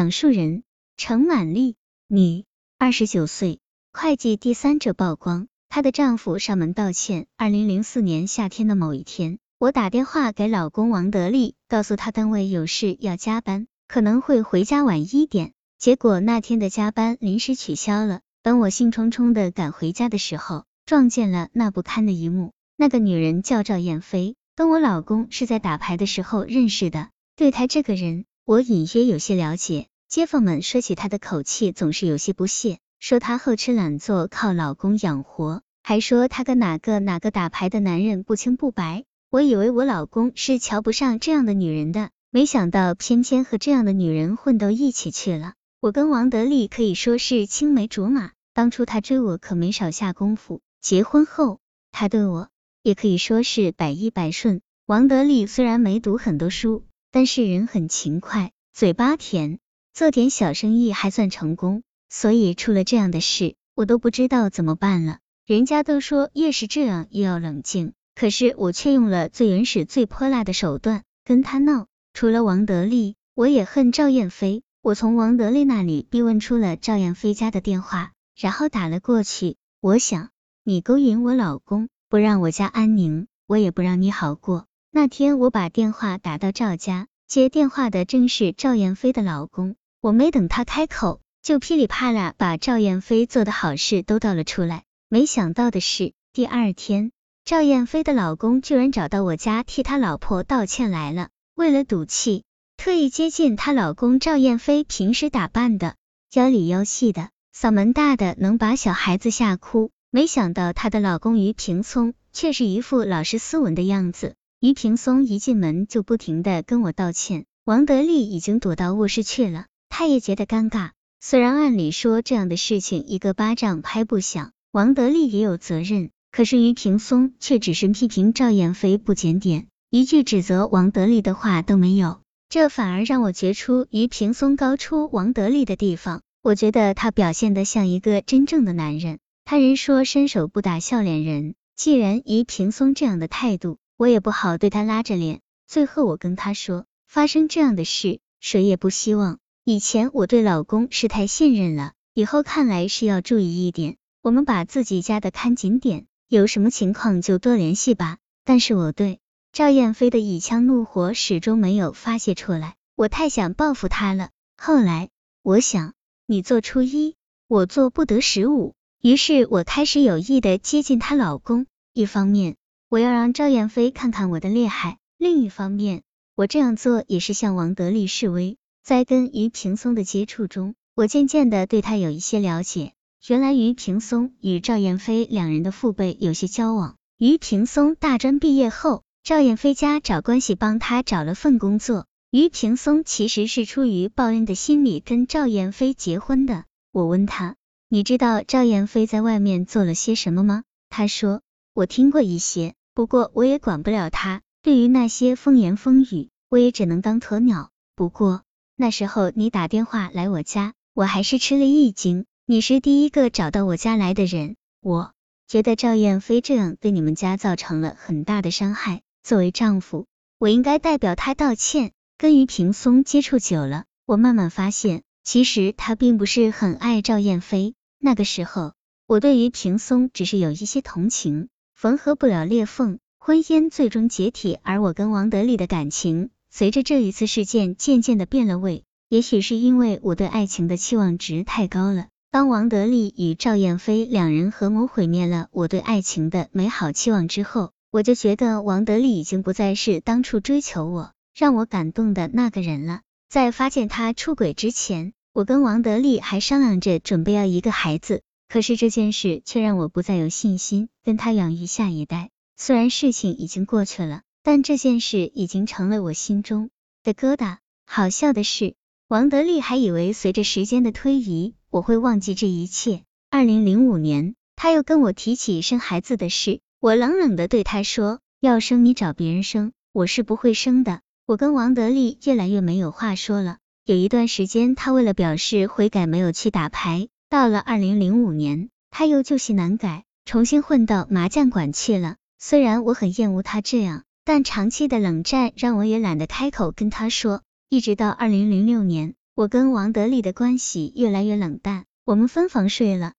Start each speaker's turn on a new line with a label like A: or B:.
A: 讲述人：程满丽，女，二十九岁，会计第三者曝光，她的丈夫上门道歉。二零零四年夏天的某一天，我打电话给老公王德利，告诉他单位有事要加班，可能会回家晚一点。结果那天的加班临时取消了。等我兴冲冲的赶回家的时候，撞见了那不堪的一幕。那个女人叫赵燕飞，跟我老公是在打牌的时候认识的。对她这个人，我隐约有些了解。街坊们说起她的口气总是有些不屑，说她好吃懒做，靠老公养活，还说她跟哪个哪个打牌的男人不清不白。我以为我老公是瞧不上这样的女人的，没想到偏偏和这样的女人混到一起去了。我跟王德利可以说是青梅竹马，当初他追我可没少下功夫，结婚后他对我也可以说是百依百顺。王德利虽然没读很多书，但是人很勤快，嘴巴甜。做点小生意还算成功，所以出了这样的事，我都不知道怎么办了。人家都说越是这样越要冷静，可是我却用了最原始、最泼辣的手段跟他闹。除了王德利，我也恨赵燕飞。我从王德利那里逼问出了赵燕飞家的电话，然后打了过去。我想，你勾引我老公，不让我家安宁，我也不让你好过。那天我把电话打到赵家，接电话的正是赵燕飞的老公。我没等他开口，就噼里啪啦把赵燕飞做的好事都倒了出来。没想到的是，第二天，赵燕飞的老公居然找到我家替他老婆道歉来了。为了赌气，特意接近他老公赵燕飞平时打扮的妖里妖气的，嗓门大的能把小孩子吓哭。没想到她的老公于平松却是一副老实斯文的样子。于平松一进门就不停的跟我道歉。王德利已经躲到卧室去了。他也觉得尴尬，虽然按理说这样的事情一个巴掌拍不响，王德利也有责任，可是于平松却只是批评赵燕飞不检点，一句指责王德利的话都没有，这反而让我觉出于平松高出王德利的地方。我觉得他表现的像一个真正的男人。他人说伸手不打笑脸人，既然于平松这样的态度，我也不好对他拉着脸。最后我跟他说，发生这样的事，谁也不希望。以前我对老公是太信任了，以后看来是要注意一点。我们把自己家的看紧点，有什么情况就多联系吧。但是我对赵燕飞的一腔怒火始终没有发泄出来，我太想报复他了。后来我想，你做初一，我做不得十五，于是我开始有意的接近她老公。一方面，我要让赵燕飞看看我的厉害；另一方面，我这样做也是向王德利示威。在跟于平松的接触中，我渐渐的对他有一些了解。原来于平松与赵燕飞两人的父辈有些交往。于平松大专毕业后，赵燕飞家找关系帮他找了份工作。于平松其实是出于报恩的心理跟赵燕飞结婚的。我问他，你知道赵燕飞在外面做了些什么吗？他说，我听过一些，不过我也管不了他。对于那些风言风语，我也只能当鸵鸟。不过。那时候你打电话来我家，我还是吃了一惊。你是第一个找到我家来的人，我觉得赵燕飞这样对你们家造成了很大的伤害。作为丈夫，我应该代表他道歉。跟于平松接触久了，我慢慢发现，其实他并不是很爱赵燕飞。那个时候，我对于平松只是有一些同情，缝合不了裂缝，婚姻最终解体。而我跟王德利的感情。随着这一次事件渐渐的变了味，也许是因为我对爱情的期望值太高了。当王德利与赵燕飞两人合谋毁灭了我对爱情的美好期望之后，我就觉得王德利已经不再是当初追求我、让我感动的那个人了。在发现他出轨之前，我跟王德利还商量着准备要一个孩子，可是这件事却让我不再有信心跟他养育下一代。虽然事情已经过去了。但这件事已经成了我心中的疙瘩。好笑的是，王德利还以为随着时间的推移，我会忘记这一切。二零零五年，他又跟我提起生孩子的事，我冷冷的对他说：“要生你找别人生，我是不会生的。”我跟王德利越来越没有话说了。有一段时间，他为了表示悔改，没有去打牌。到了二零零五年，他又旧习难改，重新混到麻将馆去了。虽然我很厌恶他这样。但长期的冷战让我也懒得开口跟他说。一直到二零零六年，我跟王德利的关系越来越冷淡，我们分房睡了。